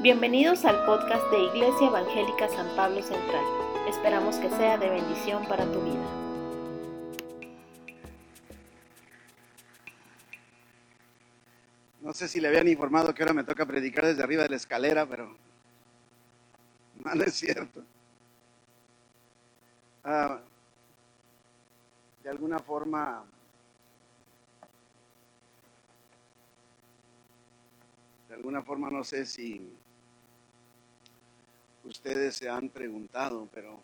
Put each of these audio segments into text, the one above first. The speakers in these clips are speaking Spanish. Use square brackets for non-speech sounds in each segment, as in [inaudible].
Bienvenidos al podcast de Iglesia Evangélica San Pablo Central. Esperamos que sea de bendición para tu vida. No sé si le habían informado que ahora me toca predicar desde arriba de la escalera, pero no, es cierto. Ah, de alguna forma de alguna forma no sé si ustedes se han preguntado, pero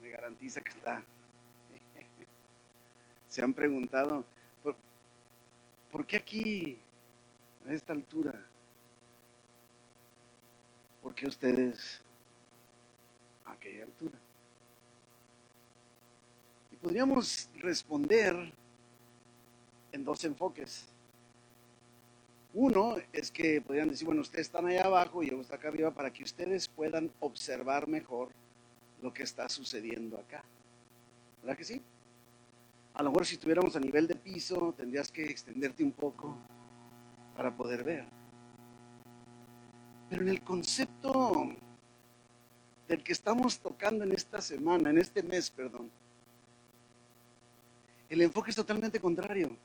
me garantiza que está. [laughs] Se han preguntado, ¿por, qué aquí, a esta altura? ¿Por qué ustedes a aquella altura? Y podríamos responder en dos enfoques. Uno es que podrían decir, bueno, ustedes están allá abajo y yo estoy acá arriba para que ustedes puedan observar mejor lo que está sucediendo acá. ¿Verdad que sí? A lo mejor si estuviéramos a nivel de piso, tendrías que extenderte un poco para poder ver. Pero en el concepto del que estamos tocando en esta semana, en este mes, perdón, el enfoque es totalmente contrario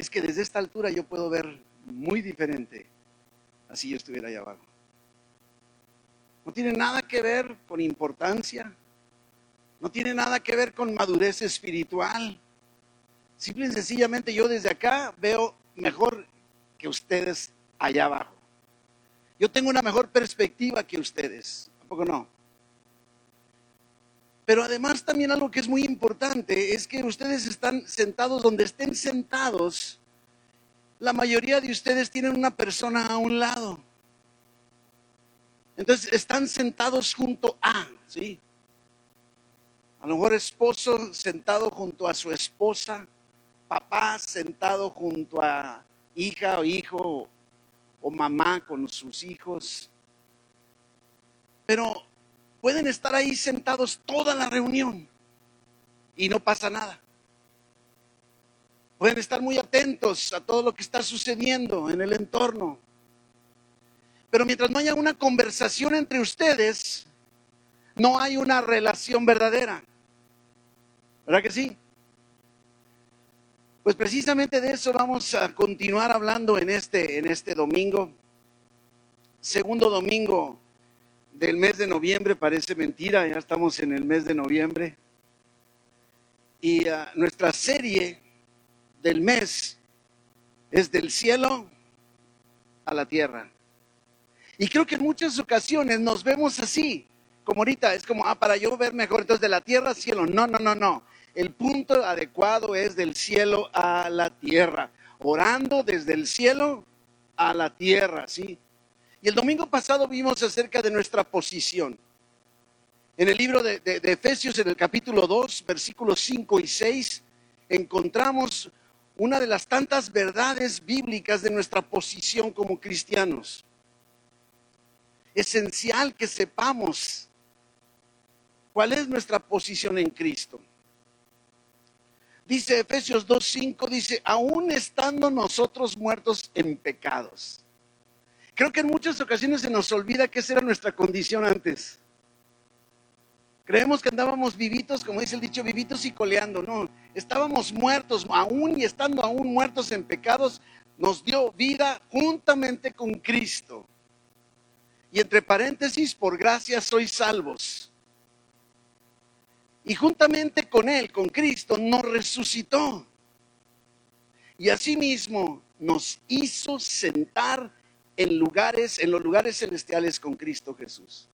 es que desde esta altura yo puedo ver muy diferente así yo estuviera allá abajo. No tiene nada que ver con importancia, no tiene nada que ver con madurez espiritual. Simple y sencillamente yo desde acá veo mejor que ustedes allá abajo. Yo tengo una mejor perspectiva que ustedes, ¿tampoco no? Pero además también algo que es muy importante es que ustedes están sentados donde estén sentados. La mayoría de ustedes tienen una persona a un lado. Entonces están sentados junto a, ¿sí? A lo mejor esposo sentado junto a su esposa, papá sentado junto a hija o hijo o mamá con sus hijos. Pero pueden estar ahí sentados toda la reunión y no pasa nada. Pueden estar muy atentos a todo lo que está sucediendo en el entorno. Pero mientras no haya una conversación entre ustedes, no hay una relación verdadera. ¿Verdad que sí? Pues precisamente de eso vamos a continuar hablando en este, en este domingo. Segundo domingo del mes de noviembre, parece mentira, ya estamos en el mes de noviembre. Y ah, nuestra serie del mes es del cielo a la tierra. Y creo que en muchas ocasiones nos vemos así, como ahorita, es como, ah, para yo ver mejor, entonces de la tierra al cielo. No, no, no, no. El punto adecuado es del cielo a la tierra, orando desde el cielo a la tierra, ¿sí? Y el domingo pasado vimos acerca de nuestra posición. En el libro de, Efesios, en el capítulo 2, versículos 5 y 6, encontramos una de las tantas verdades bíblicas de nuestra posición como cristianos. Esencial que sepamos cuál es nuestra posición en Cristo. Dice Efesios 2.5, dice, aún estando nosotros muertos en pecados Creo que en muchas ocasiones se nos olvida que esa era nuestra condición antes. Creemos que andábamos vivitos, como dice el dicho, vivitos y coleando. No, estábamos muertos, aún y estando aún muertos en pecados, nos dio vida juntamente con Cristo. Y entre paréntesis, por gracia sois salvos. Y juntamente con Él, con Cristo, nos resucitó. Y asimismo nos hizo sentar en lugares, en los lugares celestiales con Cristo Jesús.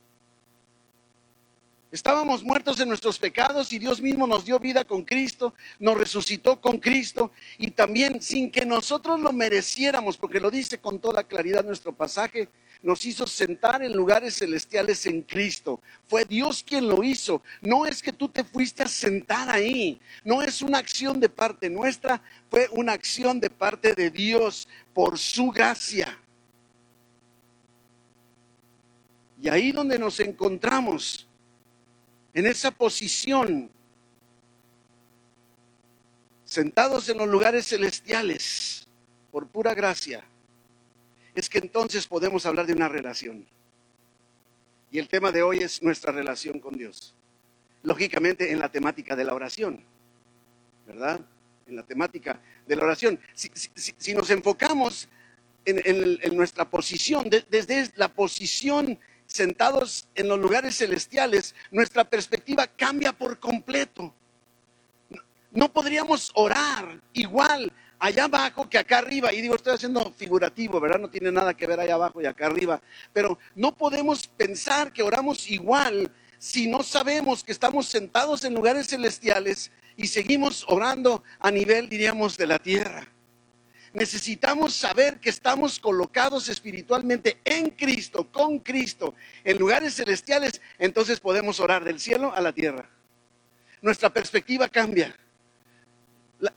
Estábamos muertos en nuestros pecados y Dios mismo nos dio vida con Cristo, nos resucitó con Cristo y también sin que nosotros lo mereciéramos, porque lo dice con toda claridad nuestro pasaje, nos hizo sentar en lugares celestiales en Cristo. Fue Dios quien lo hizo. No es que tú te fuiste a sentar ahí. No es una acción de parte nuestra, fue una acción de parte de Dios por su gracia. Y ahí donde nos encontramos, en esa posición, sentados en los lugares celestiales, por pura gracia, es que entonces podemos hablar de una relación. Y el tema de hoy es nuestra relación con Dios. Lógicamente en la temática de la oración, ¿verdad? En la temática de la oración. Si, nos enfocamos en, nuestra posición, desde la posición sentados en los lugares celestiales, nuestra perspectiva cambia por completo. No podríamos orar igual allá abajo que acá arriba. Y digo, estoy haciendo figurativo, ¿verdad? No tiene nada que ver allá abajo y acá arriba. Pero no podemos pensar que oramos igual si no sabemos que estamos sentados en lugares celestiales y seguimos orando a nivel, diríamos, de la tierra. Necesitamos saber que estamos colocados espiritualmente en Cristo, con Cristo, en lugares celestiales, entonces podemos orar del cielo a la tierra. Nuestra perspectiva cambia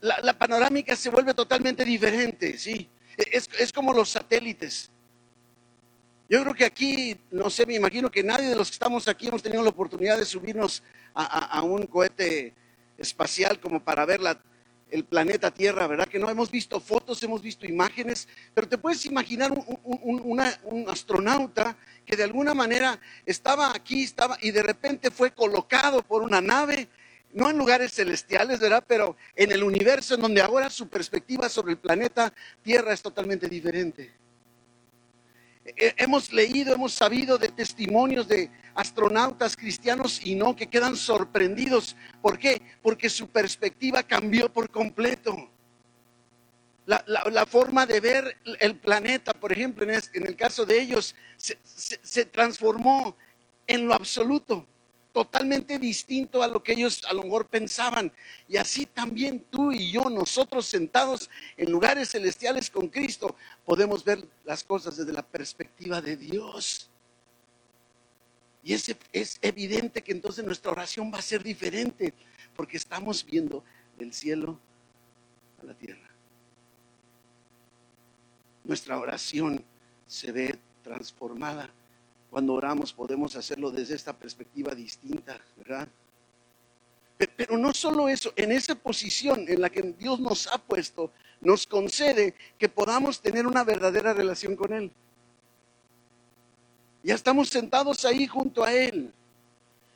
la, panorámica se vuelve totalmente diferente, ¿sí? Es, como los satélites. Yo creo que aquí, no sé, me imagino que nadie de los que estamos aquí hemos tenido la oportunidad de subirnos a, un cohete espacial como para ver el planeta Tierra, ¿verdad? Que no hemos visto fotos, hemos visto imágenes, pero te puedes imaginar un, astronauta que de alguna manera estaba aquí, estaba y de repente fue colocado por una nave no en lugares celestiales, ¿verdad? Pero en el universo en donde ahora su perspectiva sobre el planeta Tierra es totalmente diferente. Hemos leído, hemos sabido de testimonios de astronautas cristianos y no que quedan sorprendidos. ¿Por qué? Porque su perspectiva cambió por completo. La, forma de ver el planeta, por ejemplo, en, el caso de ellos, se transformó en lo absoluto totalmente distinto a lo que ellos a lo mejor pensaban. Y así también tú y yo, nosotros sentados en lugares celestiales con Cristo, podemos ver las cosas desde la perspectiva de Dios. Y es, es evidente que entonces nuestra oración va a ser diferente, porque estamos viendo del cielo a la tierra. Nuestra oración se ve transformada cuando oramos podemos hacerlo desde esta perspectiva distinta, ¿verdad? Pero no solo eso, en esa posición en la que Dios nos ha puesto, nos concede que podamos tener una verdadera relación con Él. Ya estamos sentados ahí junto a Él.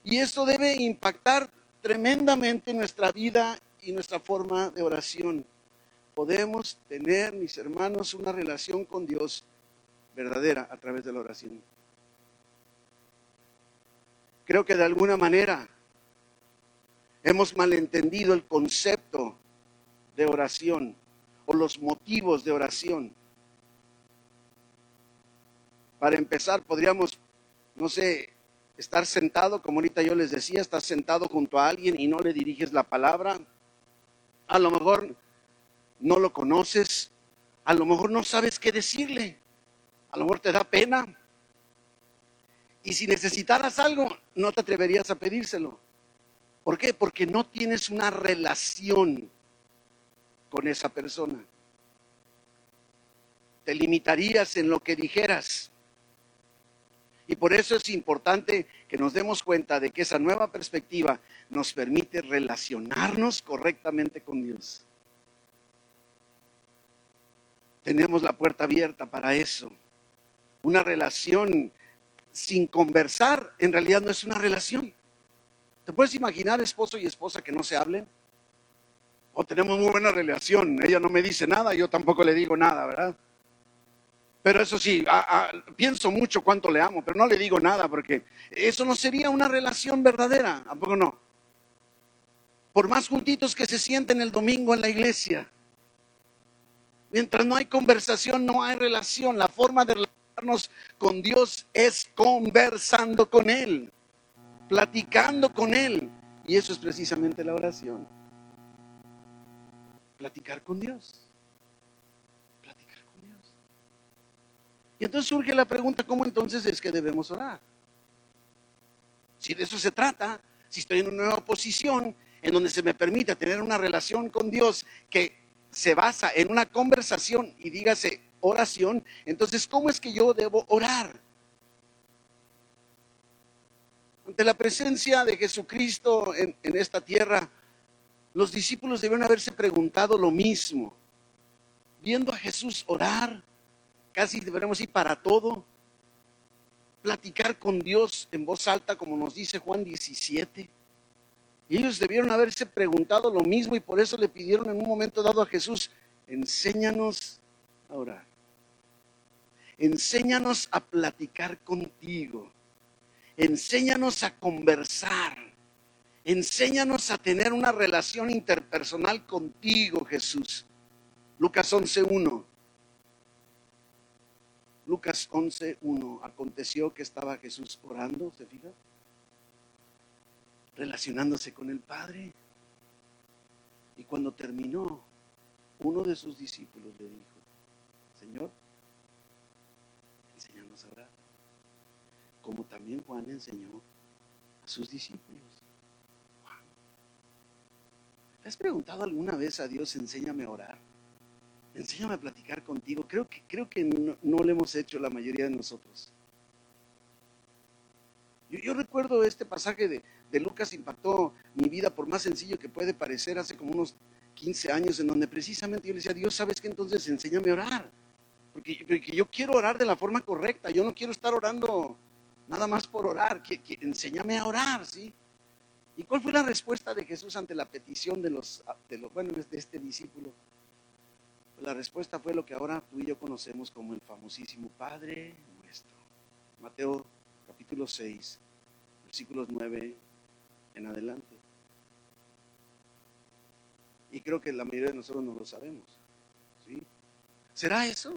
Y esto debe impactar tremendamente nuestra vida y nuestra forma de oración. Podemos tener, mis hermanos, una relación con Dios verdadera a través de la oración. Creo que de alguna manera hemos malentendido el concepto de oración o los motivos de oración. Para empezar, podríamos, no sé, estar sentado, como ahorita yo les decía, estás sentado junto a alguien y no le diriges la palabra. A lo mejor no lo conoces, a lo mejor no sabes qué decirle, a lo mejor te da pena, y si necesitaras algo, no te atreverías a pedírselo. ¿Por qué? Porque no tienes una relación con esa persona. Te limitarías en lo que dijeras. Y por eso es importante que nos demos cuenta de que esa nueva perspectiva nos permite relacionarnos correctamente con Dios. Tenemos la puerta abierta para eso. Una relación sin conversar, en realidad no es una relación. ¿Te puedes imaginar esposo y esposa que no se hablen? O tenemos muy buena relación, ella no me dice nada, yo tampoco le digo nada, ¿verdad? Pero eso sí, pienso mucho cuánto le amo, pero no le digo nada porque eso no sería una relación verdadera, tampoco no? Por más juntitos que se sienten el domingo en la iglesia, mientras no hay conversación, no hay relación. La forma de con Dios es conversando con Él, platicando con Él. Y eso es precisamente la oración. Platicar con Dios. Platicar con Dios. Y entonces surge la pregunta, ¿cómo entonces es que debemos orar? Si de eso se trata, si estoy en una nueva posición en donde se me permite tener una relación con Dios que se basa en una conversación y dígase oración, entonces, ¿cómo es que yo debo orar? Ante la presencia de Jesucristo en, esta tierra, los discípulos debieron haberse preguntado lo mismo. Viendo a Jesús orar, casi deberíamos ir para todo. Platicar con Dios en voz alta, como nos dice Juan 17. Y ellos debieron haberse preguntado lo mismo y por eso le pidieron en un momento dado a Jesús, enséñanos a orar. Enséñanos a platicar contigo. Enséñanos a conversar. Enséñanos a tener una relación interpersonal contigo, Jesús. Lucas 11.1. Lucas 11.1. Aconteció que estaba Jesús orando, ¿se fija? Relacionándose con el Padre. Y cuando terminó, uno de sus discípulos le dijo, Señor, Como también Juan enseñó a sus discípulos. has preguntado alguna vez a Dios, enséñame a orar? enséñame a platicar contigo. Creo que, creo que no, lo hemos hecho la mayoría de nosotros. Yo, recuerdo este pasaje de, de, Lucas impactó mi vida, por más sencillo que puede parecer, hace como unos 15 años, en donde precisamente yo le decía, Dios, ¿sabes qué? Entonces enséñame a orar. Porque, yo quiero orar de la forma correcta, yo no quiero estar orando nada más por orar, que, enséñame a orar, ¿sí? ¿Y cuál fue la respuesta de Jesús ante la petición de los, de de este discípulo? La respuesta fue lo que ahora tú y yo conocemos como el famosísimo Padre nuestro. Mateo capítulo 6, versículos 9 en adelante. Y creo que la mayoría de nosotros no lo sabemos. ¿sí? ¿Será eso?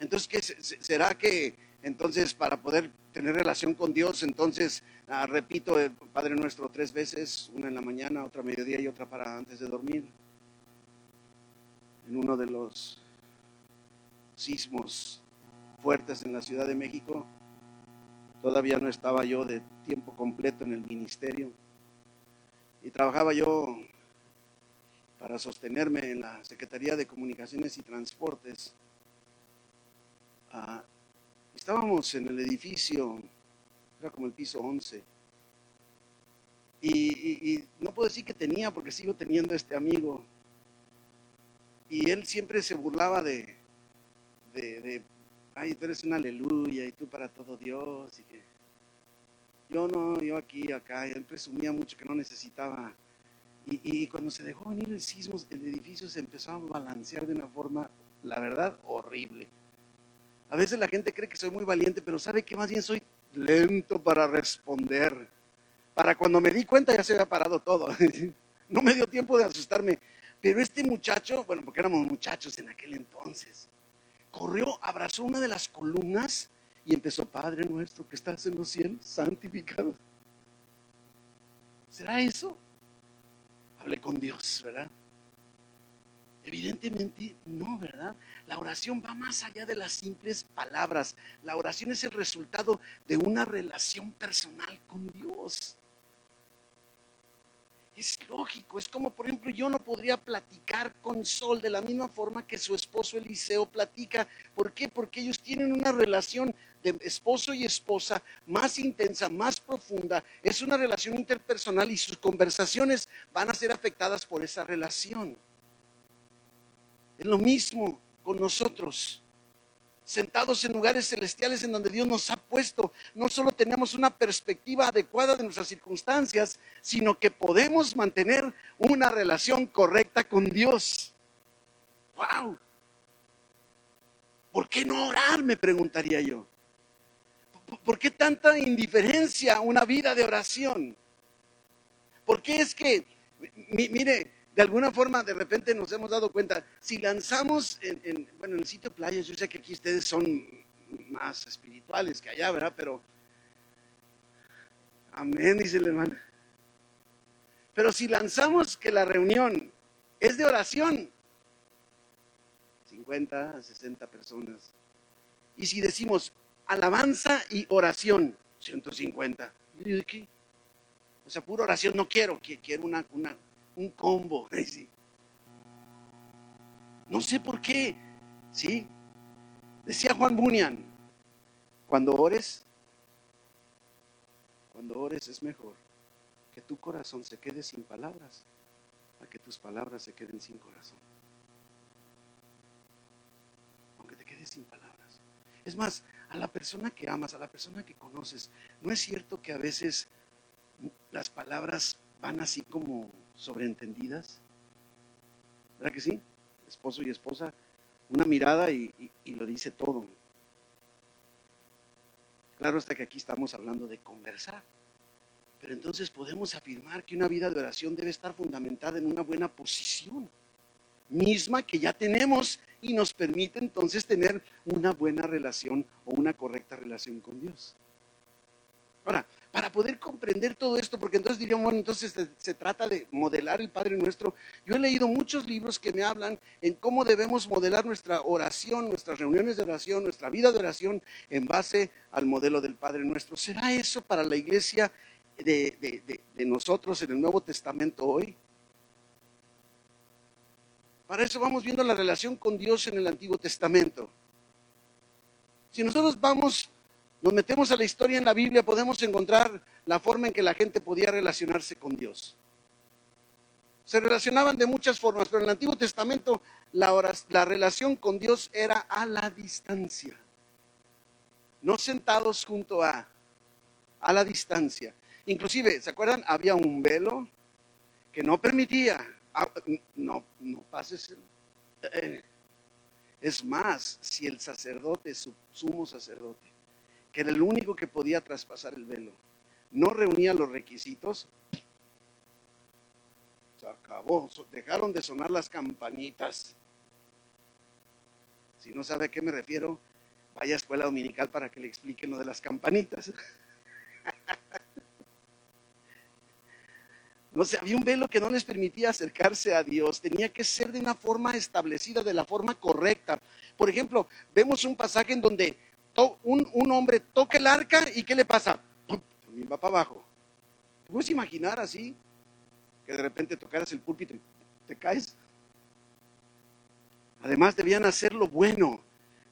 Entonces, ¿qué, ¿será que entonces para poder tener relación con Dios, entonces ah, repito el Padre Nuestro tres veces, una en la mañana, otra mediodía y otra para antes de dormir? en uno de los sismos fuertes en la Ciudad de México. Todavía no estaba yo de tiempo completo en el ministerio y trabajaba yo para sostenerme en la Secretaría de Comunicaciones y Transportes. Ah, estábamos en el edificio, era como el piso 11, y, no puedo decir que tenía, porque sigo teniendo este amigo y él siempre se burlaba de, de, ay, tú eres una aleluya y tú para todo Dios. Y que yo no, yo aquí, acá. Y él presumía mucho que no necesitaba. Y, y cuando se dejó venir el sismo, el edificio se empezó a balancear de una forma, la verdad, horrible. A veces la gente cree que soy muy valiente, pero sabe que más bien soy lento para responder. Para cuando me di cuenta ya se había parado todo. [laughs] No me dio tiempo de asustarme. Pero este muchacho, bueno, porque éramos muchachos en aquel entonces, corrió, abrazó una de las columnas y empezó, Padre nuestro que estás en los cielos, santificado. ¿Será eso? Hablé con Dios, ¿verdad? Evidentemente no, ¿verdad? La oración va más allá de las simples palabras. La oración es el resultado de una relación personal con Dios. Es lógico, es como por ejemplo yo no podría platicar con Sol de la misma forma que su esposo Eliseo platica. ¿Por qué? Porque ellos tienen una relación de esposo y esposa más intensa, más profunda. Es una relación interpersonal y sus conversaciones van a ser afectadas por esa relación. Es lo mismo con nosotros sentados en lugares celestiales en donde Dios nos ha puesto. No solo tenemos una perspectiva adecuada de nuestras circunstancias, sino que podemos mantener una relación correcta con Dios. ¡Wow! ¿Por qué no orar? Me preguntaría yo. ¿Por qué tanta indiferencia a una vida de oración? ¿Por qué es que, mire, de alguna forma de repente nos hemos dado cuenta, si lanzamos en, bueno, en el sitio playas, yo sé que aquí ustedes son más espirituales que allá, ¿verdad? Pero, amén, dice el hermano. Pero si lanzamos que la reunión es de oración, 50, 60 personas, y si decimos alabanza y oración, 150, ¿qué? O sea, pura oración no quiero, quiero una, una, un combo. No sé por qué, ¿sí? Decía Juan Bunyan, cuando ores, cuando ores es mejor que tu corazón se quede sin palabras a que tus palabras se queden sin corazón. Aunque te quedes sin palabras. Es más, a la persona que amas, a la persona que conoces, ¿no es cierto que a veces las palabras van así como sobreentendidas? ¿Verdad que sí? Esposo y esposa, una mirada y, lo dice todo. Claro hasta que aquí estamos hablando de conversar. Pero entonces podemos afirmar que una vida de oración debe estar fundamentada en una buena posición misma que ya tenemos y nos permite entonces tener una buena relación o una correcta relación con Dios. Ahora, para poder comprender todo esto, porque entonces diríamos, bueno, entonces se, trata de modelar el Padre Nuestro. Yo he leído muchos libros que me hablan en cómo debemos modelar nuestra oración, nuestras reuniones de oración, nuestra vida de oración en base al modelo del Padre Nuestro. ¿Será eso para la iglesia de, de nosotros en el Nuevo Testamento hoy? Para eso vamos viendo la relación con Dios en el Antiguo Testamento. Si nosotros vamos, nos metemos a la historia en la Biblia, podemos encontrar la forma en que la gente podía relacionarse con Dios. Se relacionaban de muchas formas, pero en el Antiguo Testamento la, la relación con Dios era a la distancia. No sentados junto a, a la distancia. Inclusive, ¿se acuerdan? Había un velo que no permitía Ah, no, no pases. Eh, es más, si el sacerdote, su sumo sacerdote, que era el único que podía traspasar el velo, no reunía los requisitos, se acabó, dejaron de sonar las campanitas. Si no sabe a qué me refiero, vaya a escuela dominical para que le expliquen lo de las campanitas. [laughs] No sé, había un velo que no les permitía acercarse a Dios. Tenía que ser de una forma establecida, de la forma correcta. Por ejemplo, vemos un pasaje en donde un, hombre toca el arca y ¿qué le pasa? Va para abajo. ¿Te puedes imaginar así? Que de repente tocaras el púlpito y te caes. Además, debían hacer lo bueno,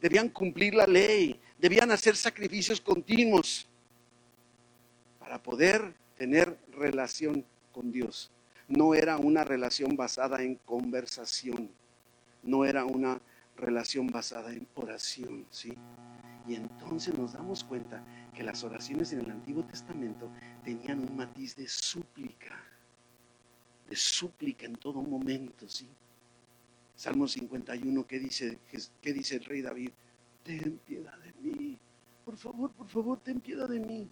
debían cumplir la ley, debían hacer sacrificios continuos para poder tener relación con Dios. No era una relación basada en conversación, no era una relación basada en oración, ¿sí? Y entonces nos damos cuenta que las oraciones en el Antiguo Testamento tenían un matiz de súplica, de súplica en todo momento, ¿sí? Salmo 51, ¿qué dice, qué dice el rey David? Ten piedad de mí, por favor, por favor, ten piedad de mí.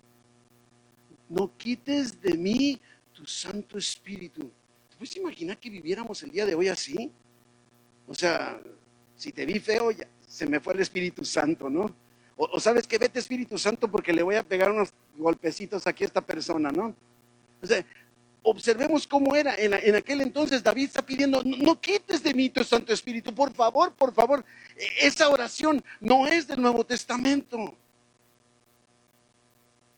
No quites de mí tu Santo Espíritu. ¿Te puedes imaginar que viviéramos el día de hoy así? O sea, si te vi feo, ya se me fue el Espíritu Santo, ¿no? O, sabes que vete Espíritu Santo porque le voy a pegar unos golpecitos aquí a esta persona, ¿no? O sea, observemos cómo era. En, aquel entonces David está pidiendo, no, no, quites de mí tu Santo Espíritu, por favor, por favor. E, esa oración no es del Nuevo Testamento.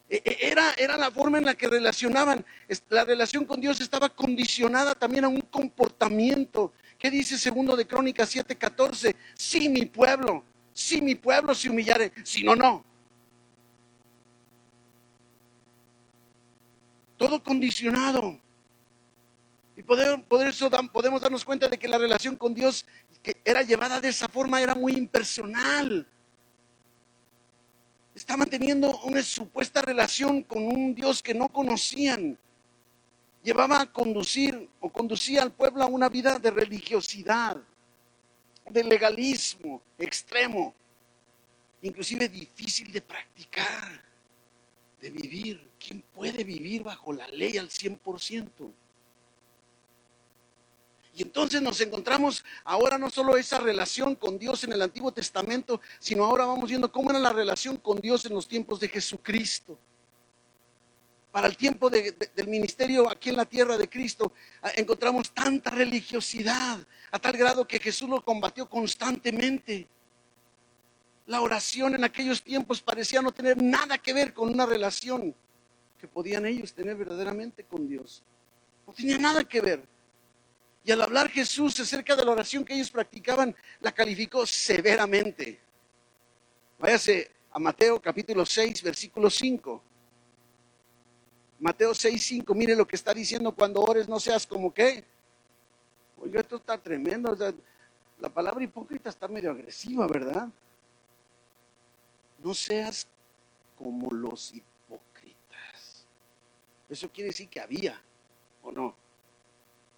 E, e, era, era la forma en la que relacionaban. La relación con Dios estaba condicionada también a un comportamiento. ¿Qué dice segundo de Crónicas 7:14? Si mi pueblo, si mi pueblo se humillare, si no, no. Todo condicionado. Y eso, podemos darnos cuenta de que la relación con Dios que era llevada de esa forma era muy impersonal estaban teniendo una supuesta relación con un Dios que no conocían. Llevaba a conducir o conducía al pueblo a una vida de religiosidad, de legalismo extremo, inclusive difícil de practicar, de vivir. ¿Quién puede vivir bajo la ley al 100%? Y entonces nos encontramos ahora no solo esa relación con Dios en el Antiguo Testamento, sino ahora vamos viendo cómo era la relación con Dios en los tiempos de Jesucristo. Para el tiempo del ministerio aquí en la tierra de Cristo, ah, encontramos tanta religiosidad, a tal grado que Jesús lo combatió constantemente. La oración en aquellos tiempos parecía no tener nada que ver con una relación que podían ellos tener verdaderamente con Dios. No tenía nada que ver. Y al hablar Jesús acerca de la oración que ellos practicaban, la calificó severamente. Váyase a Mateo capítulo 6, versículo 5. Mateo 6, 5, mire lo que está diciendo cuando ores, no seas como qué. Oiga, esto está tremendo. la palabra hipócrita está medio agresiva, ¿verdad? no seas como los hipócritas. Eso quiere decir que había, ¿o no?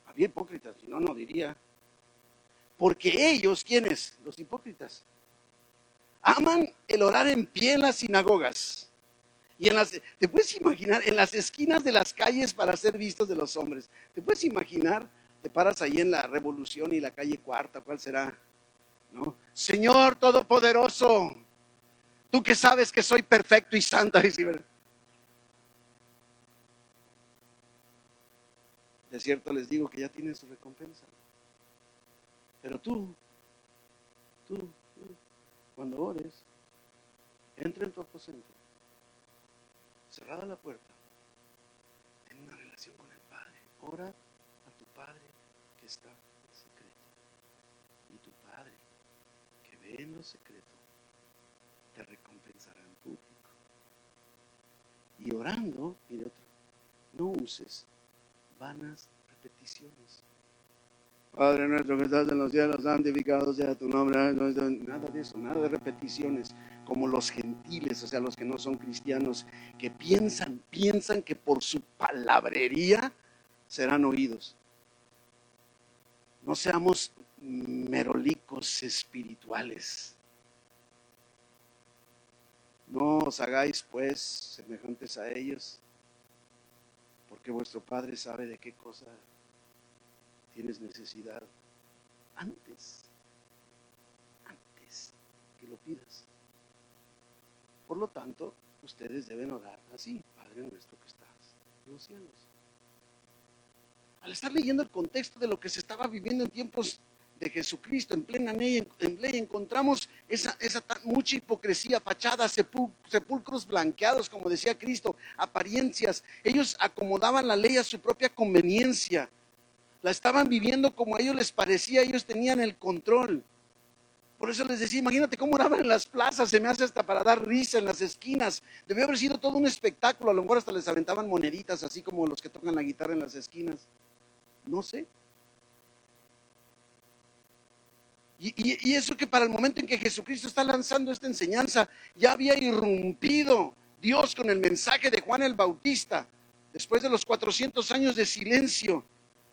Había hipócritas, si no, no diría. Porque ellos, ¿quiénes? Los hipócritas. Aman el orar en pie en las sinagogas. Y en las, te puedes imaginar, en las esquinas de las calles para ser vistos de los hombres. Te puedes imaginar, te paras ahí en la Revolución y la calle Cuarta, ¿cuál será? ¿No? Señor Todopoderoso, tú que sabes que soy perfecto y santo. [laughs] De cierto les digo que ya tienen su recompensa. Pero tú, tú, tú cuando ores, entra en tu aposento, cerrada la puerta, ten una relación con el Padre. Ora a tu Padre que está en secreto. Y tu Padre que ve en lo secreto te recompensará en público. Y orando, mire otro, no uses vanas repeticiones. Padre nuestro que estás en los cielos, santificado sea tu nombre. Nada de eso, nada de repeticiones, como los gentiles, o sea, los que no son cristianos, que piensan, piensan que por su palabrería serán oídos. No seamos merolicos espirituales. No os hagáis pues semejantes a ellos, porque vuestro Padre sabe de qué cosa tienes necesidad antes, antes que lo pidas. Por lo tanto, ustedes deben orar así, Padre nuestro que estás en los cielos. Al estar leyendo el contexto de lo que se estaba viviendo en tiempos de Jesucristo, en plena ley, en ley encontramos esa, esa mucha hipocresía, fachadas, sepulcros blanqueados, como decía Cristo, apariencias. Ellos acomodaban la ley a su propia conveniencia la estaban viviendo como a ellos les parecía, ellos tenían el control. Por eso les decía, imagínate cómo oraban en las plazas, se me hace hasta para dar risa en las esquinas. Debió haber sido todo un espectáculo, a lo mejor hasta les aventaban moneditas, así como los que tocan la guitarra en las esquinas. No sé. Y, y, eso que para el momento en que Jesucristo está lanzando esta enseñanza, ya había irrumpido Dios con el mensaje de Juan el Bautista, después de los 400 años de silencio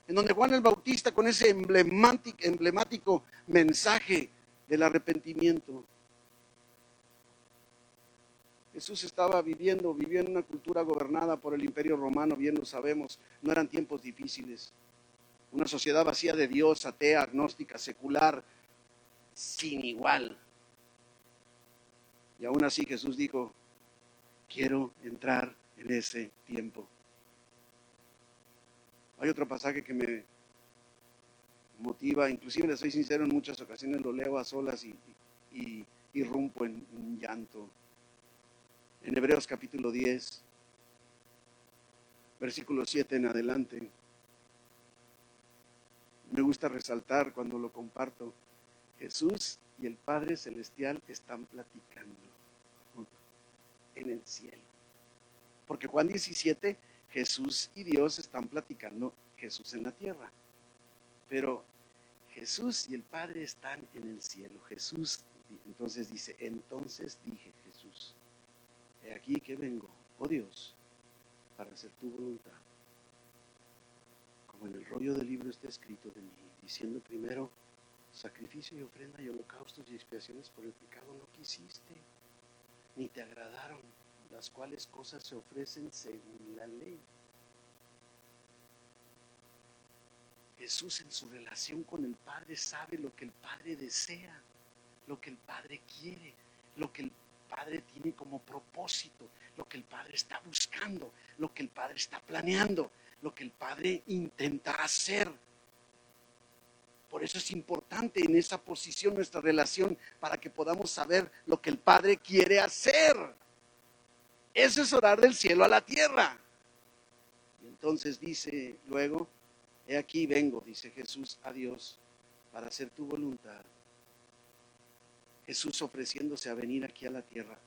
en donde Juan el Bautista con ese emblemático, mensaje del arrepentimiento. Jesús estaba viviendo, vivió en una cultura gobernada por el imperio romano, bien lo sabemos, no eran tiempos difíciles. Una sociedad vacía de Dios, atea, agnóstica, secular, sin igual. Y aún así Jesús dijo, quiero entrar en ese tiempo. Hay otro pasaje que me motiva, inclusive le soy sincero, en muchas ocasiones lo leo a solas y, y, irrumpo en, en llanto. En Hebreos capítulo 10, versículo 7 en adelante. Me gusta resaltar cuando lo comparto. Jesús y el Padre Celestial están platicando en el cielo. Porque Juan 17 Jesús y Dios están platicando Jesús en la tierra. Pero Jesús y el Padre están en el cielo. Jesús entonces dice, entonces dije Jesús, he aquí que vengo, oh Dios, para hacer tu voluntad. Como en el rollo del libro está escrito de mí, diciendo primero, sacrificio y ofrenda y holocaustos y expiaciones por el pecado no quisiste, ni te agradaron las cuales cosas se ofrecen según la ley. Jesús en su relación con el Padre sabe lo que el Padre desea, lo que el Padre quiere, lo que el Padre tiene como propósito, lo que el Padre está buscando, lo que el Padre está planeando, lo que el Padre intenta hacer. Por eso es importante en esa posición nuestra relación para que podamos saber lo que el Padre quiere hacer. Eso es orar del cielo a la tierra. Y entonces dice luego, he aquí vengo, dice Jesús a Dios, para hacer tu voluntad. Jesús ofreciéndose a venir aquí a la tierra,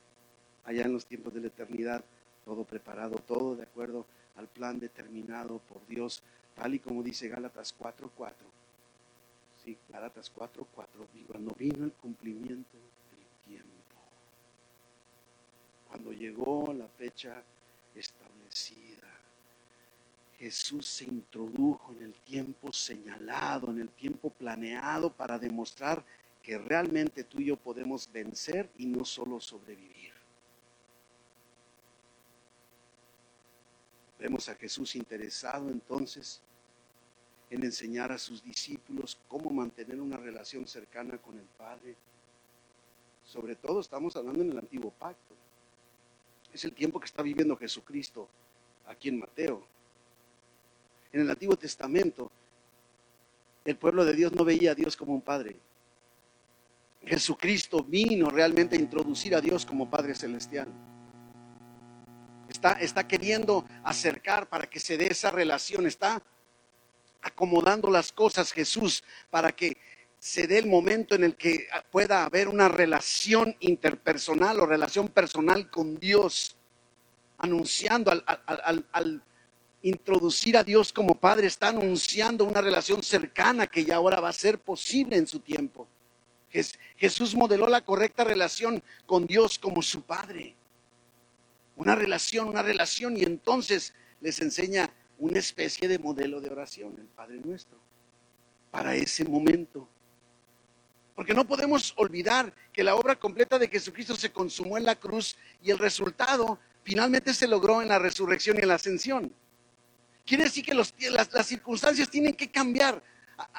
allá en los tiempos de la eternidad, todo preparado, todo de acuerdo al plan determinado por Dios, tal y como dice Gálatas 4:4. Sí, Gálatas 4:4, y cuando vino el cumplimiento Cuando llegó la fecha establecida, Jesús se introdujo en el tiempo señalado, en el tiempo planeado para demostrar que realmente tú y yo podemos vencer y no solo sobrevivir. Vemos a Jesús interesado entonces en enseñar a sus discípulos cómo mantener una relación cercana con el Padre. Sobre todo estamos hablando en el antiguo pacto. Es el tiempo que está viviendo Jesucristo aquí en Mateo. En el Antiguo Testamento, el pueblo de Dios no veía a Dios como un Padre. Jesucristo vino realmente a introducir a Dios como Padre Celestial. Está, está queriendo acercar para que se dé esa relación. Está acomodando las cosas Jesús para que se dé el momento en el que pueda haber una relación interpersonal o relación personal con Dios, anunciando al, introducir a Dios como Padre, está anunciando una relación cercana que ya ahora va a ser posible en su tiempo. Jesús modeló la correcta relación con Dios como su Padre. Una relación, una relación, y entonces les enseña una especie de modelo de oración, el Padre nuestro, para ese momento. Porque no podemos olvidar que la obra completa de Jesucristo se consumó en la cruz y el resultado finalmente se logró en la resurrección y en la ascensión. Quiere decir que las, las circunstancias tienen que cambiar,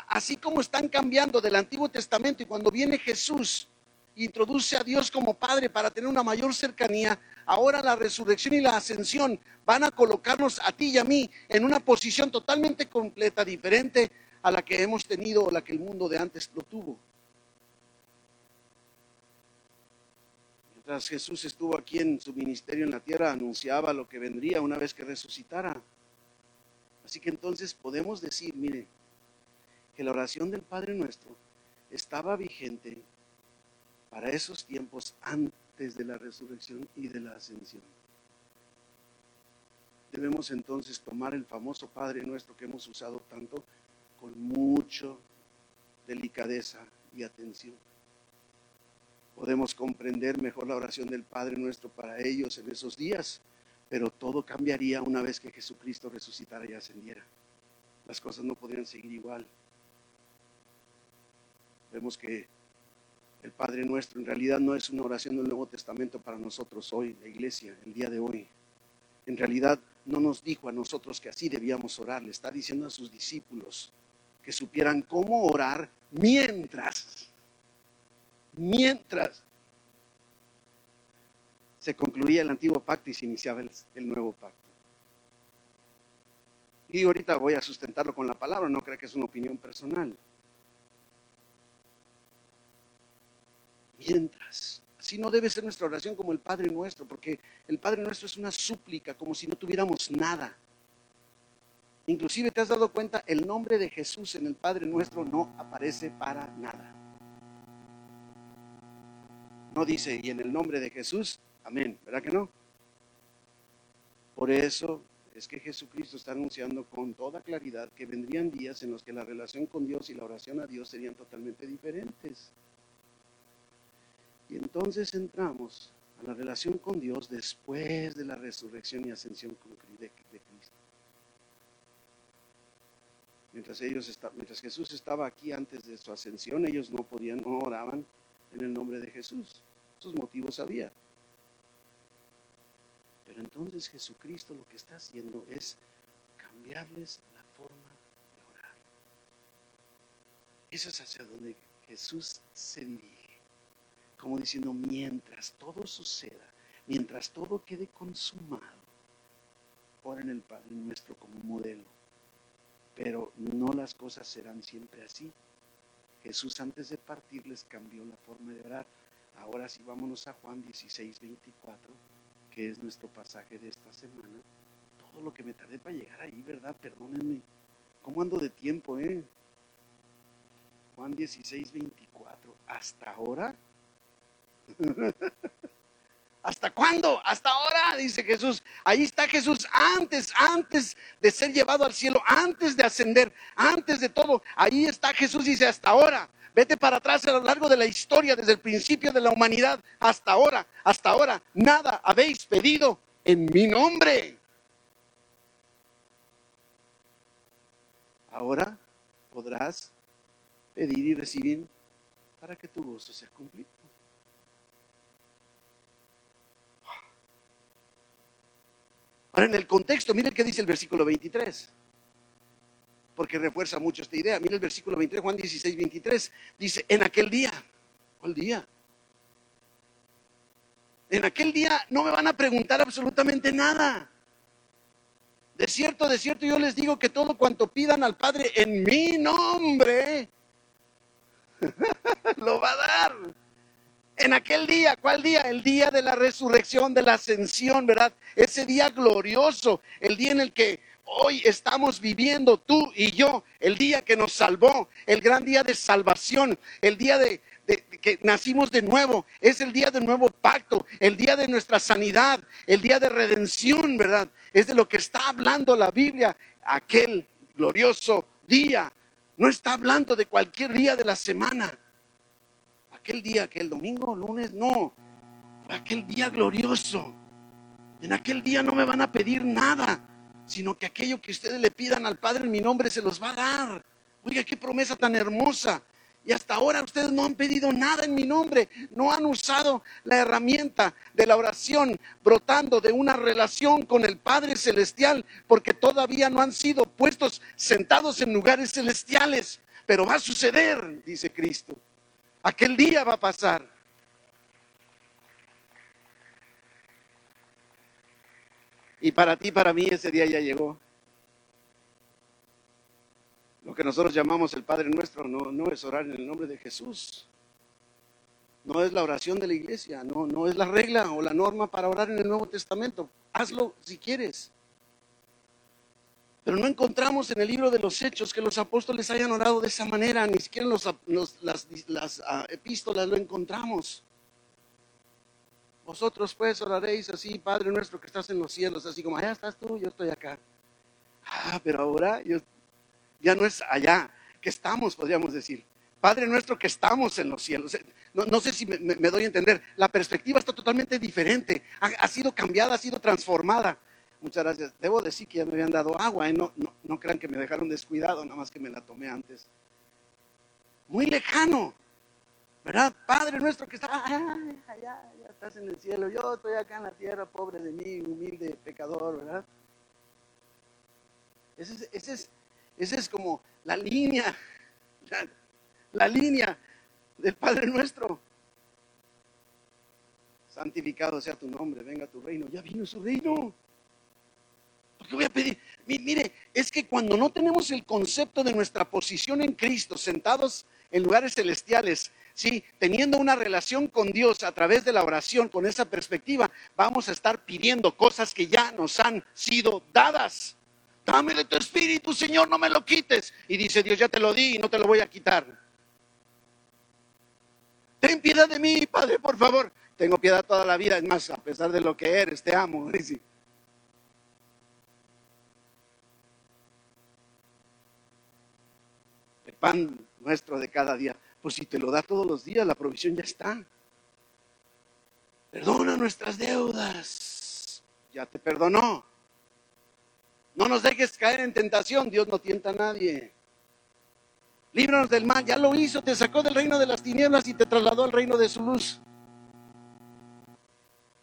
así como están cambiando del Antiguo Testamento y cuando viene Jesús introduce a Dios como Padre para tener una mayor cercanía, ahora la resurrección y la ascensión van a colocarnos a ti y a mí en una posición totalmente completa, diferente a la que hemos tenido o la que el mundo de antes lo tuvo. Mientras Jesús estuvo aquí en su ministerio en la tierra, anunciaba lo que vendría una vez que resucitara. Así que entonces podemos decir, mire, que la oración del Padre nuestro estaba vigente para esos tiempos antes de la resurrección y de la ascensión. Debemos entonces tomar el famoso Padre nuestro que hemos usado tanto con mucha delicadeza y atención. Podemos comprender mejor la oración del Padre nuestro para ellos en esos días, pero todo cambiaría una vez que Jesucristo resucitara y ascendiera. Las cosas no podrían seguir igual. Vemos que el Padre nuestro en realidad no es una oración del Nuevo Testamento para nosotros hoy, la iglesia, el día de hoy. En realidad no nos dijo a nosotros que así debíamos orar, le está diciendo a sus discípulos que supieran cómo orar mientras, mientras se concluía el antiguo pacto y se iniciaba el, nuevo pacto. Y ahorita voy a sustentarlo con la palabra, no creo que es una opinión personal. mientras. Así no debe ser nuestra oración como el Padre nuestro, porque el Padre nuestro es una súplica, como si no tuviéramos nada. Inclusive te has dado cuenta, el nombre de Jesús en el Padre nuestro no aparece para nada. No dice, y en el nombre de Jesús, amén, ¿verdad que no? Por eso es que Jesucristo está anunciando con toda claridad que vendrían días en los que la relación con Dios y la oración a Dios serían totalmente diferentes. Y entonces entramos a la relación con Dios después de la resurrección y ascensión de, Cristo. Mientras, ellos Jesús estaba aquí antes de su ascensión, ellos no podían, no oraban en el nombre de Jesús. Sus motivos había. Pero entonces Jesucristo lo que está haciendo es cambiarles la forma de orar. Eso es hacia donde Jesús se dirige como diciendo, mientras todo suceda, mientras todo quede consumado, ponen el Padre nuestro como modelo. Pero no las cosas serán siempre así. Jesús antes de partir les cambió la forma de orar. Ahora sí vámonos a Juan 16, 24, que es nuestro pasaje de esta semana. Todo lo que me tardé para llegar ahí, ¿verdad? Perdónenme. ¿Cómo ando de tiempo, eh? Juan 16, 24. Hasta ahora [laughs] ¿Hasta cuándo? Hasta ahora, dice Jesús. Ahí está Jesús antes, antes de ser llevado al cielo, antes de ascender, antes de todo. Ahí está Jesús, dice, hasta ahora. Vete para atrás a lo largo de la historia, desde el principio de la humanidad hasta ahora, hasta ahora, nada habéis pedido en mi nombre. Ahora podrás pedir y recibir para que tu gusto sea cumplido. Ahora en el contexto, miren qué dice el versículo 23 porque refuerza mucho esta idea. Mira el versículo 23, Juan 16, 23. Dice, en aquel día, ¿cuál día? En aquel día no me van a preguntar absolutamente nada. De cierto, de cierto, yo les digo que todo cuanto pidan al Padre en mi nombre, [laughs] lo va a dar. En aquel día, ¿cuál día? El día de la resurrección, de la ascensión, ¿verdad? Ese día glorioso, el día en el que hoy estamos viviendo tú y yo, el día que nos salvó, el gran día de salvación, el día de, que nacimos de nuevo, es el día del nuevo pacto, el día de nuestra sanidad, el día de redención, ¿verdad? Es de lo que está hablando la Biblia, aquel glorioso día. No está hablando de cualquier día de la semana. Aquel día, aquel domingo, lunes, no. Aquel día glorioso. En aquel día no me van a pedir nada sino que aquello que ustedes le pidan al Padre en mi nombre se los va a dar. Oiga, qué promesa tan hermosa. Y hasta ahora ustedes no han pedido nada en mi nombre, no han usado la herramienta de la oración brotando de una relación con el Padre Celestial, porque todavía no han sido puestos sentados en lugares celestiales. Pero va a suceder, dice Cristo. Aquel día va a pasar. Y para ti, para mí, ese día ya llegó. Lo que nosotros llamamos el Padre Nuestro no, no es orar en el nombre de Jesús. No es la oración de la iglesia, no, no es la regla o la norma para orar en el Nuevo Testamento. Hazlo si quieres. Pero no encontramos en el libro de los Hechos que los apóstoles hayan orado de esa manera, ni siquiera en las, las ah, epístolas lo encontramos. Vosotros pues oraréis así, Padre nuestro que estás en los cielos, así como allá estás tú, yo estoy acá. Ah, pero ahora ya no es allá, que estamos, podríamos decir. Padre nuestro que estamos en los cielos. No, sé si me, doy a entender. La perspectiva está totalmente diferente. Ha, sido cambiada, ha sido transformada. Muchas gracias. Debo decir que ya me habían dado agua. ¿eh? No, no, no crean que me dejaron descuidado, nada más que me la tomé antes. Muy lejano. ¿Verdad? Padre nuestro que está allá, allá, estás en el cielo, yo estoy acá en la tierra, pobre de mí, humilde pecador, ¿verdad? Ese es, ese es, como la línea, [laughs] la línea del Padre nuestro. Santificado sea tu nombre, venga tu reino. Ya vino su reino. ¿Por qué voy a pedir? Mire, es que cuando no tenemos el concepto de nuestra posición en Cristo, sentados en lugares celestiales, Sí, teniendo una relación con Dios a través de la oración, con esa perspectiva, vamos a estar pidiendo cosas que ya nos han sido dadas. Dámele tu espíritu, Señor, no me lo quites. Y dice Dios, ya te lo di y no te lo voy a quitar. Ten piedad de mí, Padre, por favor. Tengo piedad toda la vida, es más, a pesar de lo que eres, te amo. [laughs] El pan nuestro de cada día. Pues si te lo da todos los días, la provisión ya está. Perdona nuestras deudas. Ya te perdonó. No nos dejes caer en tentación. Dios no tienta a nadie. Líbranos del mal. Ya lo hizo. Te sacó del reino de las tinieblas y te trasladó al reino de su luz.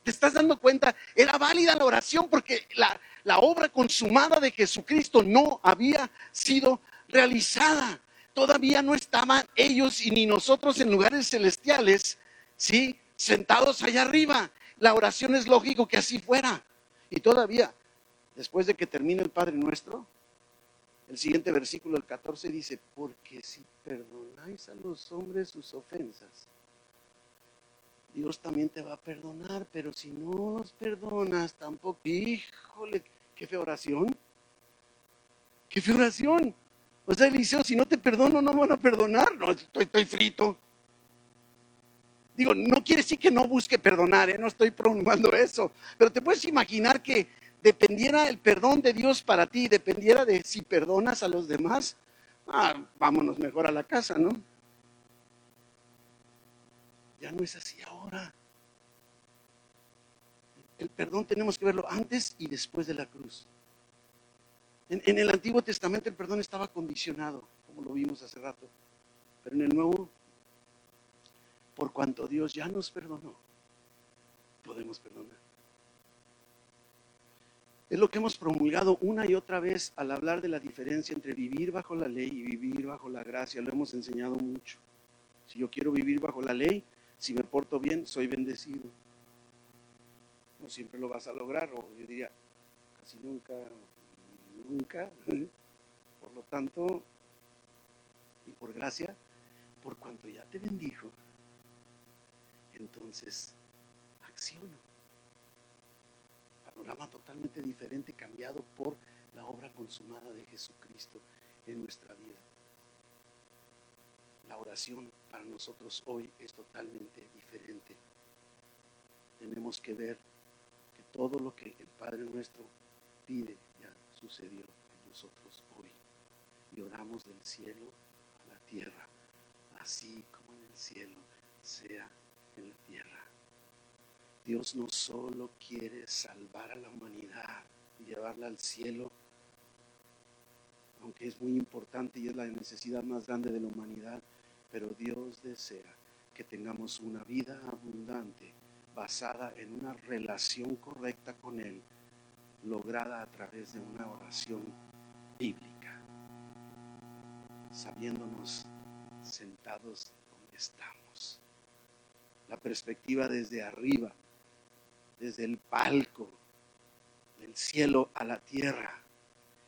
¿Te estás dando cuenta? Era válida la oración porque la, la obra consumada de Jesucristo no había sido realizada todavía no estaban ellos y ni nosotros en lugares celestiales, ¿sí? Sentados allá arriba. La oración es lógico que así fuera. Y todavía, después de que termine el Padre Nuestro, el siguiente versículo, el 14, dice, porque si perdonáis a los hombres sus ofensas, Dios también te va a perdonar, pero si no los perdonas tampoco, híjole, qué fe oración, qué fe oración. O sea, Eliseo, si no te perdono, no me van a perdonar. No, estoy, frito. Digo, no quiere decir que no busque perdonar, ¿eh? no estoy promovando eso. Pero te puedes imaginar que dependiera el perdón de Dios para ti, dependiera de si perdonas a los demás. Ah, vámonos mejor a la casa, ¿no? Ya no es así ahora. El perdón tenemos que verlo antes y después de la cruz. En, el Antiguo Testamento el perdón estaba condicionado, como lo vimos hace rato. Pero en el Nuevo, por cuanto Dios ya nos perdonó, podemos perdonar. Es lo que hemos promulgado una y otra vez al hablar de la diferencia entre vivir bajo la ley y vivir bajo la gracia. Lo hemos enseñado mucho. Si yo quiero vivir bajo la ley, si me porto bien, soy bendecido. No siempre lo vas a lograr, o yo diría, casi nunca, nunca. Por lo tanto, y por gracia, por cuanto ya te bendijo, entonces acciono panorama totalmente diferente, cambiado por la obra consumada de Jesucristo en nuestra vida. La oración para nosotros hoy es totalmente diferente. Tenemos que ver que todo lo que el Padre nuestro pide sucedió en nosotros hoy. Y oramos del cielo a la tierra, así como en el cielo sea en la tierra. Dios no solo quiere salvar a la humanidad y llevarla al cielo, aunque es muy importante y es la necesidad más grande de la humanidad, pero Dios desea que tengamos una vida abundante basada en una relación correcta con Él, lograda a través de una oración bíblica, sabiéndonos sentados donde estamos. La perspectiva desde arriba desde el palco, del cielo a la tierra,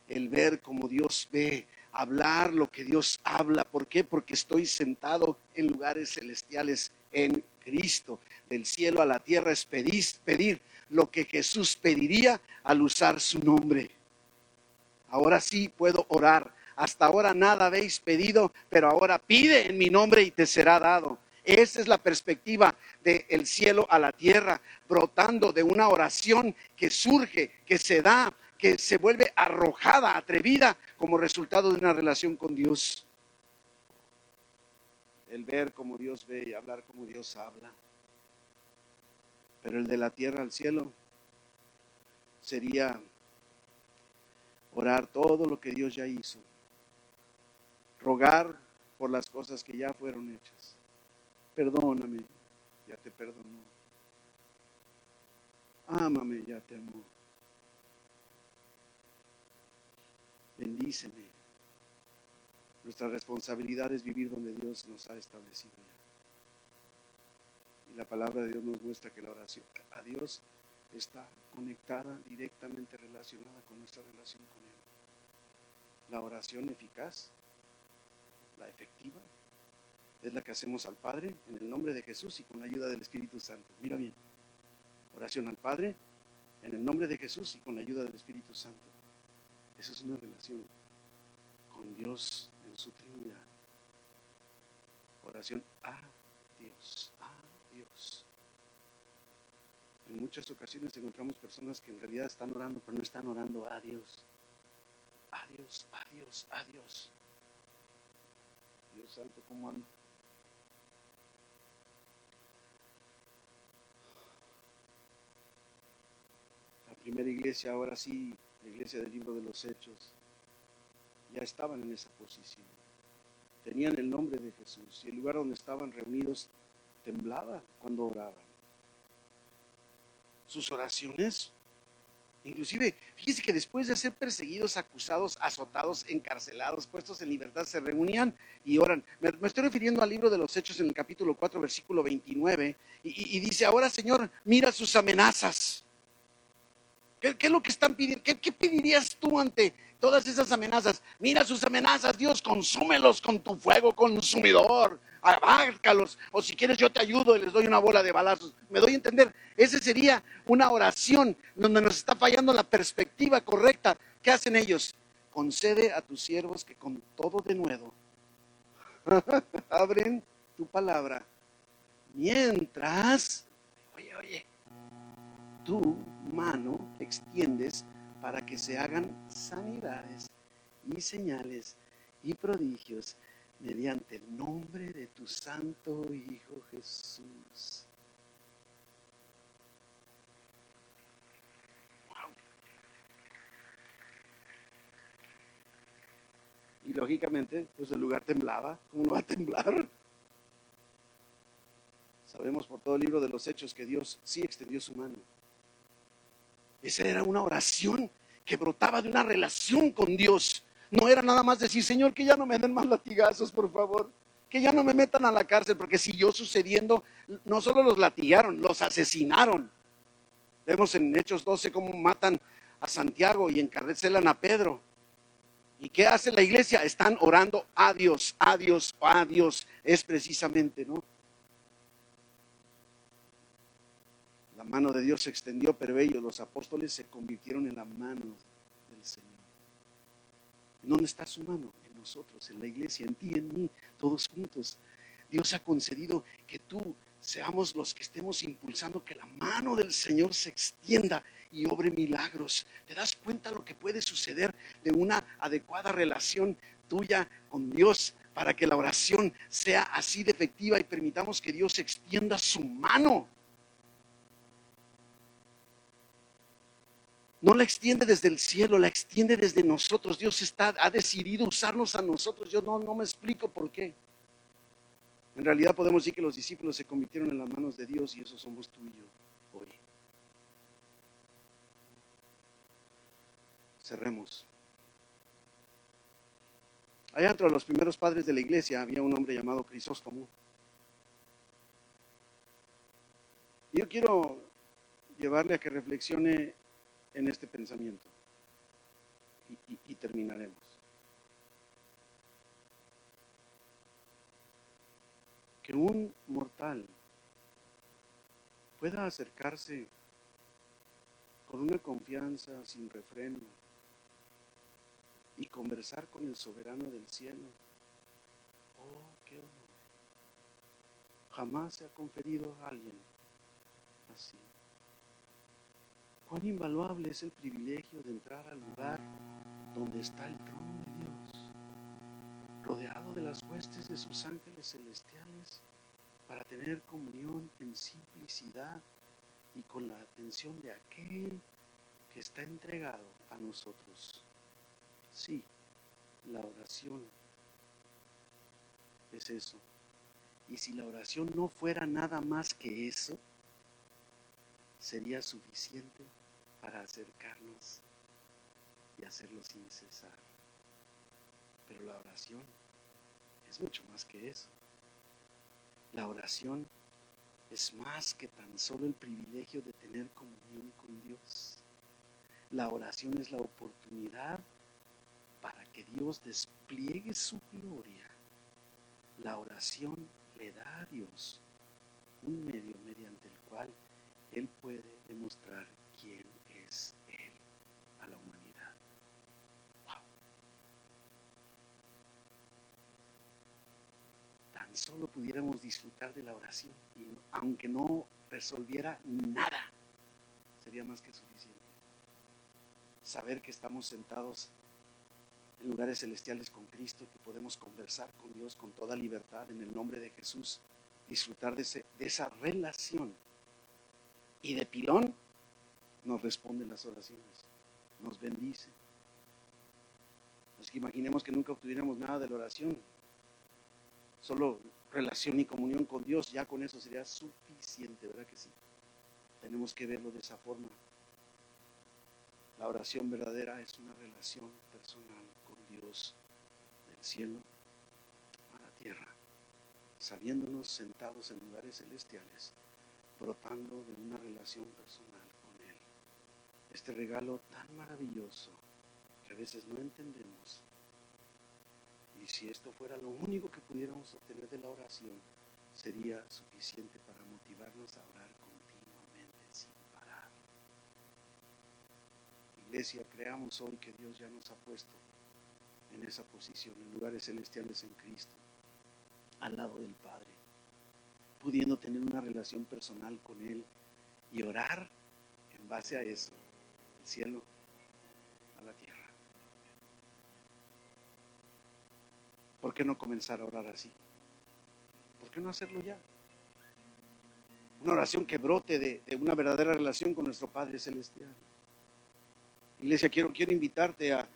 el ver como Dios ve, hablar lo que Dios habla. ¿Por qué? Porque estoy sentado en lugares celestiales en Cristo. Del cielo a la tierra es pedir, pedir lo que Jesús pediría al usar su nombre. Ahora sí puedo orar. Hasta ahora nada habéis pedido, pero ahora pide en mi nombre y te será dado. Esa es la perspectiva del cielo a la tierra, brotando de una oración que surge, que se da, que se vuelve arrojada, atrevida como resultado de una relación con Dios. El ver como Dios ve y hablar como Dios habla. Pero el de la tierra al cielo sería orar todo lo que Dios ya hizo. Rogar por las cosas que ya fueron hechas Perdóname, ya te perdonó. Ámame, ya te amó. Bendíceme. Nuestra responsabilidad es vivir donde Dios nos ha establecido. Y la palabra de Dios nos muestra que la oración a Dios está conectada, directamente relacionada con nuestra relación con Él. La oración eficaz, la efectiva, es la que hacemos al Padre en el nombre de Jesús y con la ayuda del Espíritu Santo. Mira bien, oración al Padre en el nombre de Jesús y con la ayuda del Espíritu Santo. Esa es una relación con Dios en su Trinidad. Oración a Dios, a Dios. En muchas ocasiones encontramos personas que en realidad están orando, pero no están orando a Dios. A Dios, a Dios, a Dios. Dios Santo, ¿cómo anda? primera iglesia, ahora sí, la iglesia del libro de los Hechos, ya estaban en esa posición. Tenían el nombre de Jesús y el lugar donde estaban reunidos temblaba cuando oraban. Sus oraciones, inclusive, fíjese que después de ser perseguidos, acusados, azotados, encarcelados, puestos en libertad, se reunían y oran. Me, estoy refiriendo al libro de los Hechos en el capítulo 4, versículo 29, y, y dice, ahora Señor, mira sus amenazas ¿Qué, es lo que están pidiendo? ¿Qué, pedirías tú ante todas esas amenazas? Mira sus amenazas, Dios, consúmelos con tu fuego consumidor, abárcalos, o si quieres yo te ayudo y les doy una bola de balazos. Me doy a entender, esa sería una oración donde nos está fallando la perspectiva correcta. ¿Qué hacen ellos? Concede a tus siervos que con todo de nuevo [laughs] abren tu palabra. Mientras, oye, oye, tú mano extiendes para que se hagan sanidades y señales y prodigios mediante el nombre de tu Santo Hijo Jesús. Wow. Y lógicamente, pues el lugar temblaba. ¿Cómo no va a temblar? Sabemos por todo el libro de los hechos que Dios sí extendió su mano. Esa era una oración que brotaba de una relación con Dios. No era nada más decir, Señor, que ya no me den más latigazos, por favor. Que ya no me metan a la cárcel, porque siguió sucediendo. No solo los latigaron, los asesinaron. Vemos en Hechos 12 cómo matan a Santiago y encarcelan a Pedro. ¿Y qué hace la iglesia? Están orando a Dios, a Dios, a Dios. Es precisamente, ¿no? La mano de Dios se extendió, pero ellos, los apóstoles, se convirtieron en la mano del Señor. ¿Dónde está su mano? En nosotros, en la iglesia, en ti, en mí, todos juntos. Dios ha concedido que tú seamos los que estemos impulsando que la mano del Señor se extienda y obre milagros. ¿Te das cuenta lo que puede suceder de una adecuada relación tuya con Dios para que la oración sea así de efectiva y permitamos que Dios extienda su mano? No la extiende desde el cielo, la extiende desde nosotros. Dios está, ha decidido usarnos a nosotros. Yo no, no me explico por qué. En realidad podemos decir que los discípulos se convirtieron en las manos de Dios y eso somos tú y yo hoy. Cerremos. Allá entre los primeros padres de la iglesia había un hombre llamado Crisóstomo. Yo quiero llevarle a que reflexione en este pensamiento y, terminaremos. Que un mortal pueda acercarse con una confianza sin refreno y conversar con el soberano del cielo. Oh, qué honor. Jamás se ha conferido a alguien así. Cuán invaluable es el privilegio de entrar al lugar donde está el trono de Dios, rodeado de las huestes de sus ángeles celestiales, para tener comunión en simplicidad y con la atención de aquel que está entregado a nosotros. Sí, la oración es eso. Y si la oración no fuera nada más que eso, sería suficiente para acercarnos y hacerlo sin cesar. Pero la oración es mucho más que eso. La oración es más que tan solo el privilegio de tener comunión con Dios. La oración es la oportunidad para que Dios despliegue su gloria. La oración le da a Dios un medio mediante el cual Él puede demostrar quién es Él a la humanidad. Wow. Tan solo pudiéramos disfrutar de la oración, y aunque no resolviera nada, sería más que suficiente. Saber que estamos sentados en lugares celestiales con Cristo, que podemos conversar con Dios con toda libertad en el nombre de Jesús, disfrutar de, de esa relación. Y de pilón, nos responde las oraciones, nos bendice. Que imaginemos que nunca obtuviéramos nada de la oración, solo relación y comunión con Dios, ya con eso sería suficiente, ¿verdad que sí? Tenemos que verlo de esa forma. La oración verdadera es una relación personal con Dios del cielo a la tierra, sabiéndonos sentados en lugares celestiales, brotando de una relación personal este regalo tan maravilloso que a veces no entendemos. Y si esto fuera lo único que pudiéramos obtener de la oración, sería suficiente para motivarnos a orar continuamente sin parar. Iglesia, creamos hoy que Dios ya nos ha puesto en esa posición, en lugares celestiales en Cristo, al lado del Padre, pudiendo tener una relación personal con Él y orar en base a eso cielo a la tierra. Qué no comenzar a orar así? ¿Por qué no hacerlo ya? Una oración que brote de, una verdadera relación con nuestro Padre Celestial. Iglesia, quiero, quiero invitarte a,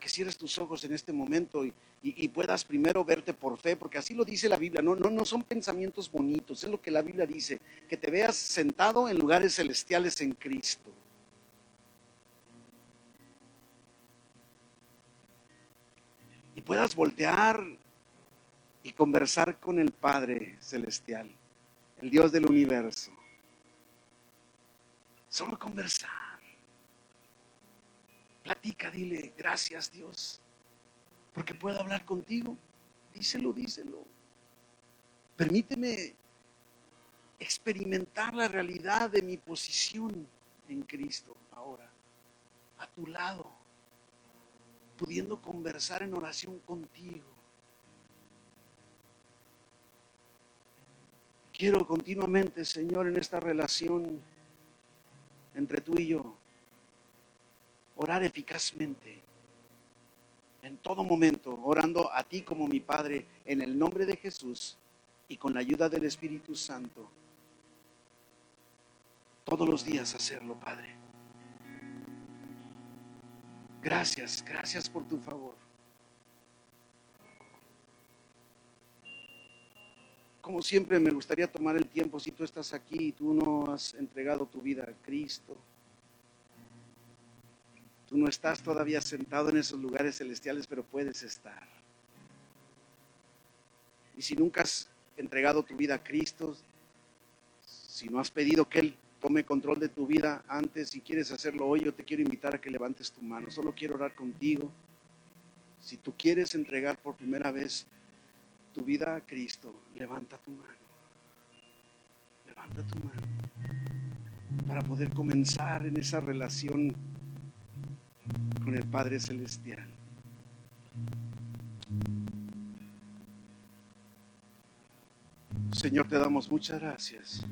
que cierres tus ojos en este momento y, y, puedas primero verte por fe, porque así lo dice la Biblia, no, no, no son pensamientos bonitos, es lo que la Biblia dice, que te veas sentado en lugares celestiales en Cristo. Y puedas voltear y conversar con el Padre Celestial, el Dios del universo. Solo conversar. Platica, dile, gracias Dios porque puedo hablar contigo. Díselo, díselo. Permíteme experimentar la realidad de mi posición en Cristo ahora, a tu lado, pudiendo conversar en oración contigo. Quiero continuamente, Señor, en esta relación entre tú y yo, orar eficazmente en todo momento, orando a ti como mi Padre, en el nombre de Jesús y con la ayuda del Espíritu Santo. Todos los días hacerlo, Padre. Gracias, gracias por tu favor. Como siempre me gustaría tomar el tiempo, si tú estás aquí y tú no has entregado tu vida a Cristo, Tú no estás todavía sentado en esos lugares celestiales, pero puedes estar. Y si nunca has entregado tu vida a Cristo, si no has pedido que Él tome control de tu vida antes, si quieres hacerlo hoy, yo te quiero invitar a que levantes tu mano. Solo quiero orar contigo. Si tú quieres entregar por primera vez tu vida a Cristo, levanta tu mano. Levanta tu mano. Para poder comenzar en esa relación con el Padre Celestial. Señor, te damos muchas gracias.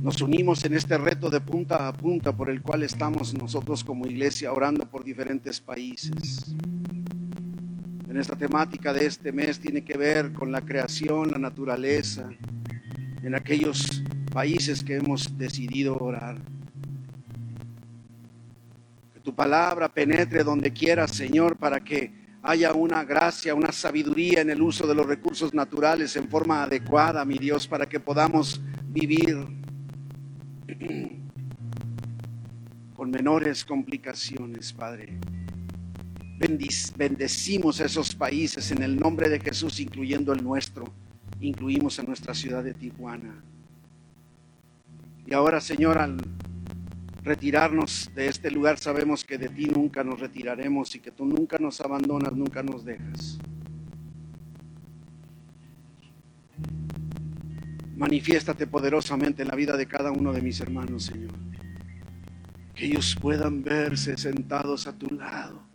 Nos unimos en este reto de punta a punta por el cual estamos nosotros como iglesia orando por diferentes países. En esta temática de este mes tiene que ver con la creación, la naturaleza, en aquellos países que hemos decidido orar tu palabra penetre donde quiera, Señor, para que haya una gracia, una sabiduría en el uso de los recursos naturales en forma adecuada, mi Dios, para que podamos vivir con menores complicaciones, Padre. Bendecimos a esos países en el nombre de Jesús, incluyendo el nuestro. Incluimos a nuestra ciudad de Tijuana. Y ahora, Señor, al retirarnos de este lugar, sabemos que de ti nunca nos retiraremos y que tú nunca nos abandonas, nunca nos dejas. Manifiéstate poderosamente en la vida de cada uno de mis hermanos, Señor. Que ellos puedan verse sentados a tu lado.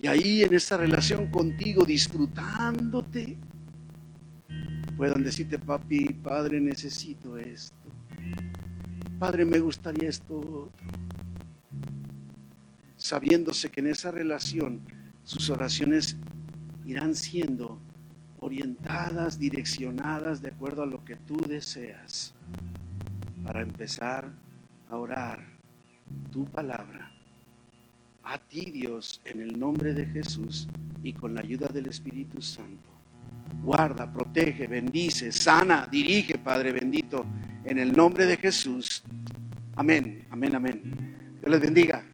Y ahí en esa relación contigo, disfrutándote, puedan decirte, papi, padre, necesito esto. Padre, me gustaría esto Sabiéndose que en esa relación sus oraciones irán siendo orientadas, direccionadas de acuerdo a lo que tú deseas para empezar a orar tu palabra. A ti Dios, en el nombre de Jesús y con la ayuda del Espíritu Santo. Guarda, protege, bendice, sana, dirige, Padre bendito en el nombre de Jesús. Amén, amén, amén. Dios les bendiga.